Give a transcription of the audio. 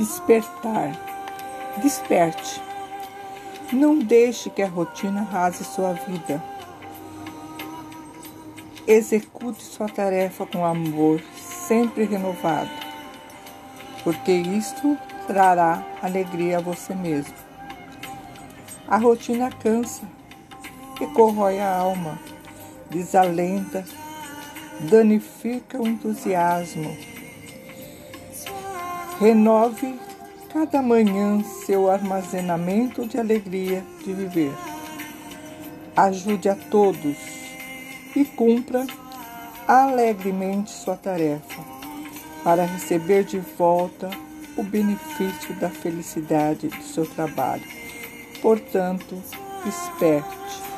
Despertar. Desperte. Não deixe que a rotina rase sua vida. Execute sua tarefa com amor, sempre renovado, porque isto trará alegria a você mesmo. A rotina cansa e corrói a alma, desalenta, danifica o entusiasmo. Renove cada manhã seu armazenamento de alegria de viver. Ajude a todos e cumpra alegremente sua tarefa para receber de volta o benefício da felicidade do seu trabalho. Portanto, desperte